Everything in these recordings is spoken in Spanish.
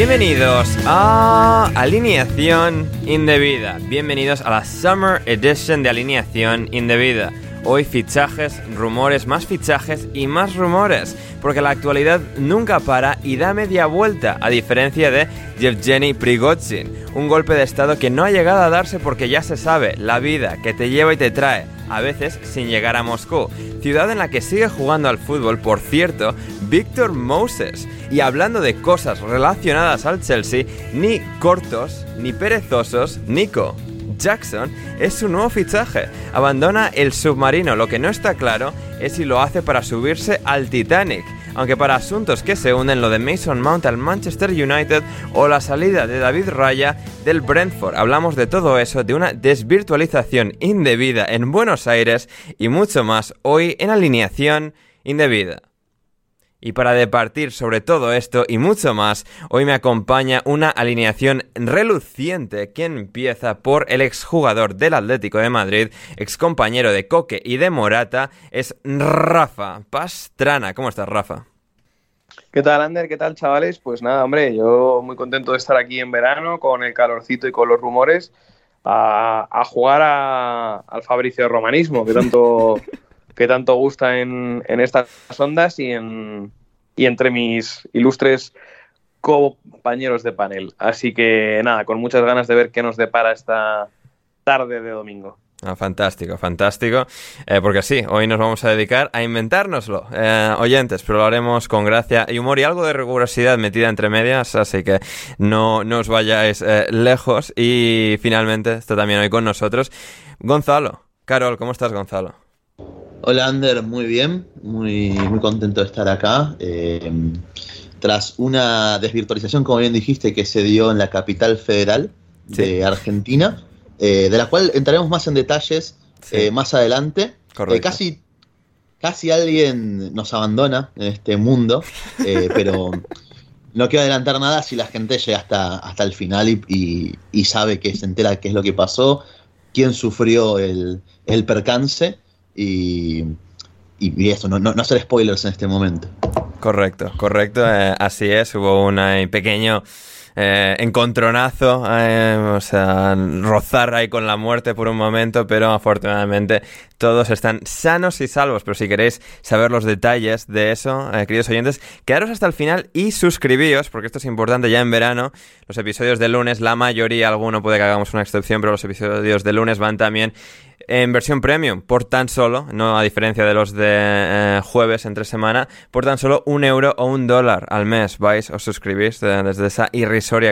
Bienvenidos a Alineación Indebida. Bienvenidos a la Summer Edition de Alineación Indebida. Hoy fichajes, rumores, más fichajes y más rumores, porque la actualidad nunca para y da media vuelta, a diferencia de Yevgeny Prigozhin, un golpe de estado que no ha llegado a darse porque ya se sabe, la vida que te lleva y te trae, a veces sin llegar a Moscú, ciudad en la que sigue jugando al fútbol, por cierto, Víctor Moses. Y hablando de cosas relacionadas al Chelsea, ni cortos, ni perezosos, Nico. Jackson es su nuevo fichaje. Abandona el submarino. Lo que no está claro es si lo hace para subirse al Titanic. Aunque para asuntos que se unen lo de Mason Mount al Manchester United o la salida de David Raya del Brentford. Hablamos de todo eso, de una desvirtualización indebida en Buenos Aires y mucho más hoy en alineación indebida. Y para departir sobre todo esto y mucho más, hoy me acompaña una alineación reluciente que empieza por el exjugador del Atlético de Madrid, excompañero de Coque y de Morata, es Rafa Pastrana. ¿Cómo estás, Rafa? ¿Qué tal, Ander? ¿Qué tal, chavales? Pues nada, hombre, yo muy contento de estar aquí en verano con el calorcito y con los rumores a, jugar al Fabricio Romanismo, que tanto... que tanto gusta en, estas ondas y, en, entre mis ilustres compañeros de panel. Así que nada, con muchas ganas de ver qué nos depara esta tarde de domingo. Ah, fantástico, fantástico. Eh, porque sí, hoy nos vamos a dedicar a inventárnoslo, eh, oyentes, pero lo haremos con gracia y humor y algo de rigurosidad metida entre medias, así que no, no os vayáis eh, lejos. Y finalmente está también hoy con nosotros Gonzalo. Carol, ¿cómo estás, Gonzalo? Hola Ander, muy bien, muy, muy contento de estar acá. Eh, tras una desvirtualización, como bien dijiste, que se dio en la capital federal de Argentina, eh, de la cual entraremos más en detalles eh, más adelante. casi, casi alguien nos abandona en este mundo, pero no quiero adelantar nada si la gente llega hasta, hasta el final y, y, sabe que se entera qué es lo que pasó, quién sufrió el, el percance y, y, eso, no, no, no, hacer spoilers en este momento. Correcto, correcto, eh, así es, hubo un pequeño eh, encontronazo, eh, o sea, rozar ahí con la muerte por un momento, pero afortunadamente todos están sanos y salvos. Pero si queréis saber los detalles de eso, eh, queridos oyentes, quedaros hasta el final y suscribíos, porque esto es importante ya en verano. Los episodios de lunes, la mayoría, alguno puede que hagamos una excepción, pero los episodios de lunes van también en versión premium por tan solo, no a diferencia de los de eh, jueves entre semana, por tan solo un euro o un dólar al mes. Vais, os suscribís desde esa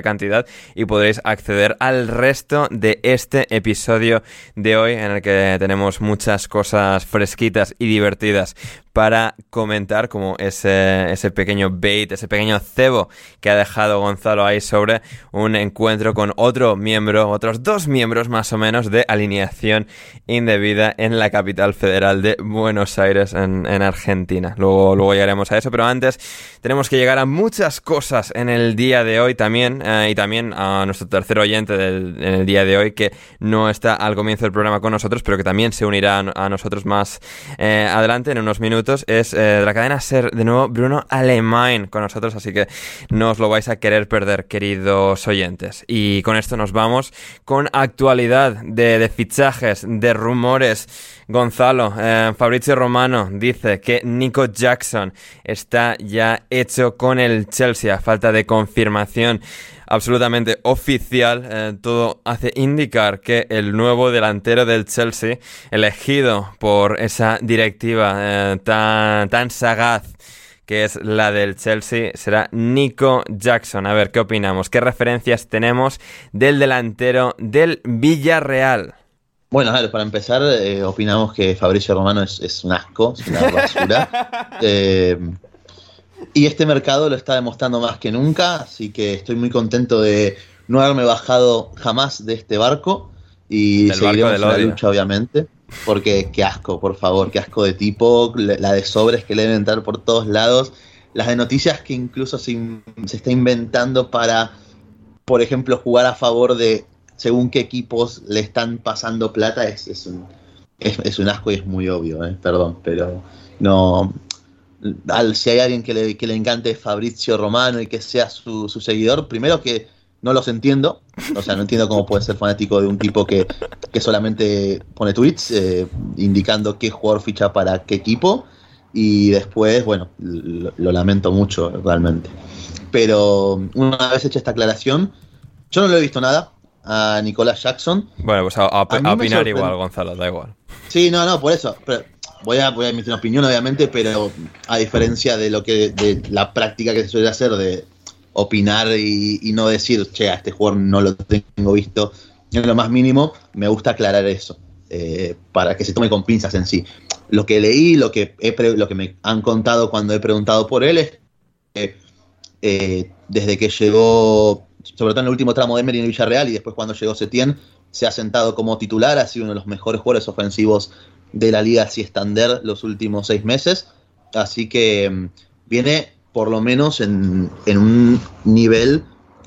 cantidad y podréis acceder al resto de este episodio de hoy en el que tenemos muchas cosas fresquitas y divertidas para comentar como ese, ese pequeño bait, ese pequeño cebo que ha dejado Gonzalo ahí sobre un encuentro con otro miembro, otros dos miembros más o menos de alineación indebida en la capital federal de Buenos Aires, en, Argentina. Luego, luego llegaremos a eso, pero antes tenemos que llegar a muchas cosas en el día de hoy también, eh, y también a nuestro tercer oyente del, en el día de hoy, que no está al comienzo del programa con nosotros, pero que también se unirá a, nosotros más eh, adelante en unos minutos es eh, de la cadena Ser, de nuevo Bruno Alemán con nosotros, así que no os lo vais a querer perder, queridos oyentes. Y con esto nos vamos con actualidad de, fichajes, de rumores. Gonzalo, eh, Fabrizio Romano dice que Nico Jackson está ya hecho con el Chelsea falta de confirmación absolutamente oficial, eh, todo hace indicar que el nuevo delantero del Chelsea, elegido por esa directiva eh, tan, tan sagaz, que es la del Chelsea, será Nico Jackson. A ver, ¿qué opinamos? ¿Qué referencias tenemos del delantero del Villarreal? Bueno, a ver, para empezar, eh, opinamos que Fabricio Romano es, un asco, es una basura. Y este mercado lo está demostrando más que nunca, así que estoy muy contento de no haberme bajado jamás de este barco y seguiremos en la lucha, obviamente. Porque qué asco, por favor, qué asco de tipo, la de sobres que le deben entrar por todos lados, las de noticias que incluso se, está inventando para, por ejemplo, jugar a favor de según qué equipos le están pasando plata, es, es, un, es, un asco y es muy obvio, ¿eh? perdón, pero no, si hay alguien que le, que le, encante Fabrizio Romano y que sea su, seguidor, primero que no los entiendo, o sea, no entiendo cómo puede ser fanático de un tipo que, solamente pone tweets eh, indicando qué jugador ficha para qué equipo, y después, bueno, lo, lamento mucho realmente. Pero una vez hecha esta aclaración, yo no lo he visto nada a Nicolás Jackson. Bueno, pues a, opinar igual, Gonzalo, da igual. Sí, no, no, por eso. Pero voy a, voy a una opinión, obviamente, pero a diferencia de lo que de la práctica que se suele hacer de opinar y, no decir, che, a este jugador no lo tengo visto en lo más mínimo, me gusta aclarar eso, eh, para que se tome con pinzas en sí. Lo que leí, lo que, lo que me han contado cuando he preguntado por él es que eh, desde que llegó, sobre todo en el último tramo de Emery en Villarreal y después cuando llegó Setien, se ha sentado como titular, ha sido uno de los mejores jugadores ofensivos de la Liga Siestander los últimos seis meses. Así que mm, viene por lo menos en, un nivel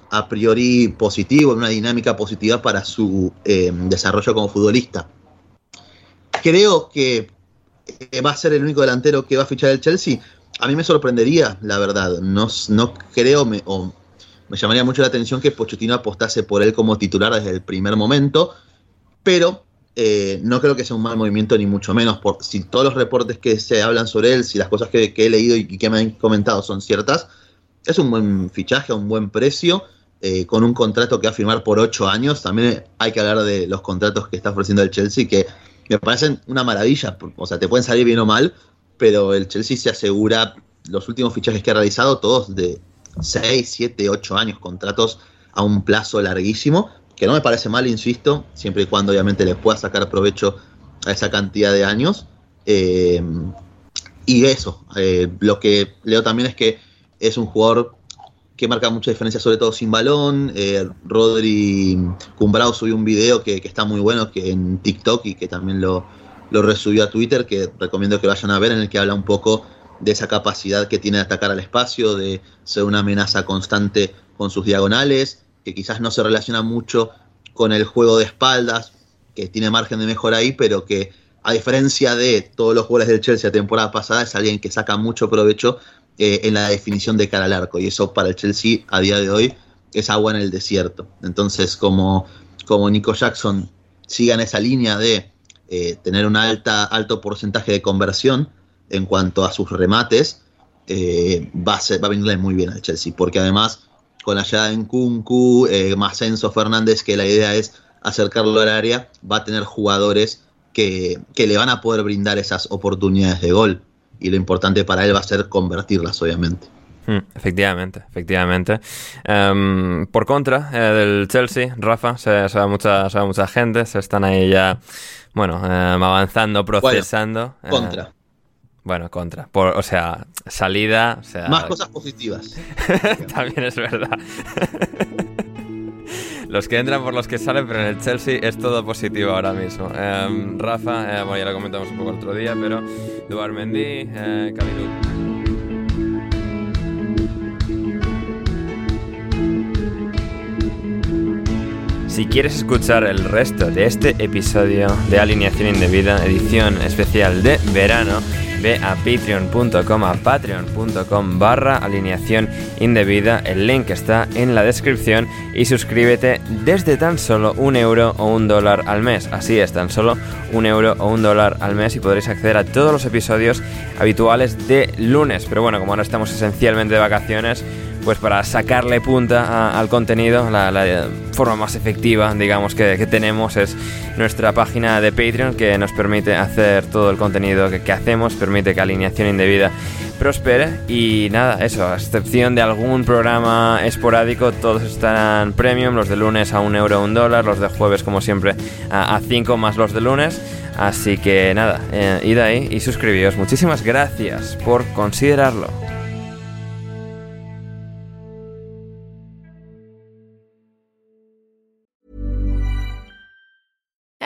a priori positivo, en una dinámica positiva para su em, desarrollo como futbolista. Creo que eh, va a ser el único delantero que va a fichar el Chelsea. A mí me sorprendería, la verdad. No, no creo, me, me llamaría mucho la atención que Pochettino apostase por él como titular desde el primer momento, pero eh, no creo que sea un mal movimiento, ni mucho menos. Por, si todos los reportes que se hablan sobre él, si las cosas que, he leído y que me han comentado son ciertas, es un buen fichaje a un buen precio, eh, con un contrato que va a firmar por ocho años. También hay que hablar de los contratos que está ofreciendo el Chelsea, que me parecen una maravilla. O sea, te pueden salir bien o mal, pero el Chelsea se asegura los últimos fichajes que ha realizado, todos de 6, 7, 8 años, contratos a un plazo larguísimo que no me parece mal, insisto, siempre y cuando obviamente le pueda sacar provecho a esa cantidad de años. Eh, y eso, eh, lo que leo también es que es un jugador que marca mucha diferencia, sobre todo sin balón. Eh, Rodri Cumbrao subió un video que, está muy bueno que en TikTok y que también lo, lo resubió a Twitter, que recomiendo que vayan a ver, en el que habla un poco de esa capacidad que tiene de atacar al espacio, de ser una amenaza constante con sus diagonales, que quizás no se relaciona mucho con el juego de espaldas, que tiene margen de mejora ahí, pero que a diferencia de todos los jugadores del Chelsea la temporada pasada, es alguien que saca mucho provecho eh, en la definición de cara al arco. Y eso para el Chelsea a día de hoy es agua en el desierto. Entonces, como, como Nico Jackson siga en esa línea de eh, tener un alta, alto porcentaje de conversión en cuanto a sus remates, eh, va, a ser, va a venirle muy bien al Chelsea, porque además con la llegada en Kunku, eh, más Enzo Fernández, que la idea es acercarlo al área, va a tener jugadores que, que le van a poder brindar esas oportunidades de gol. Y lo importante para él va a ser convertirlas, obviamente. Mm, efectivamente, efectivamente. Em, por contra eh, del Chelsea, Rafa, se, se, va mucha, se va mucha gente, se están ahí ya, bueno, em, avanzando, procesando. Bueno, contra. Bueno, contra. Por, o sea, salida. O sea, Más cosas positivas. También es verdad. los que entran por los que salen, pero en el Chelsea es todo positivo ahora mismo. Eh, Rafa, eh, bueno, ya lo comentamos un poco el otro día, pero Duar Mendy, eh, Calilú. Si quieres escuchar el resto de este episodio de Alineación Indebida, edición especial de verano, ve a patreon.com, a patreon.com barra alineación indebida, el link está en la descripción y suscríbete desde tan solo un euro o un dólar al mes. Así es, tan solo un euro o un dólar al mes y podréis acceder a todos los episodios habituales de lunes. Pero bueno, como ahora estamos esencialmente de vacaciones, pues para sacarle punta al contenido, la, forma más efectiva, digamos, que, que, tenemos es nuestra página de Patreon que nos permite hacer todo el contenido que, que, hacemos, permite que alineación indebida prospere y nada, eso, a excepción de algún programa esporádico, todos estarán premium, los de lunes a un euro, un dólar, los de jueves como siempre a 5 más los de lunes. Así que nada, eh, id ahí y suscribíos. Muchísimas gracias por considerarlo.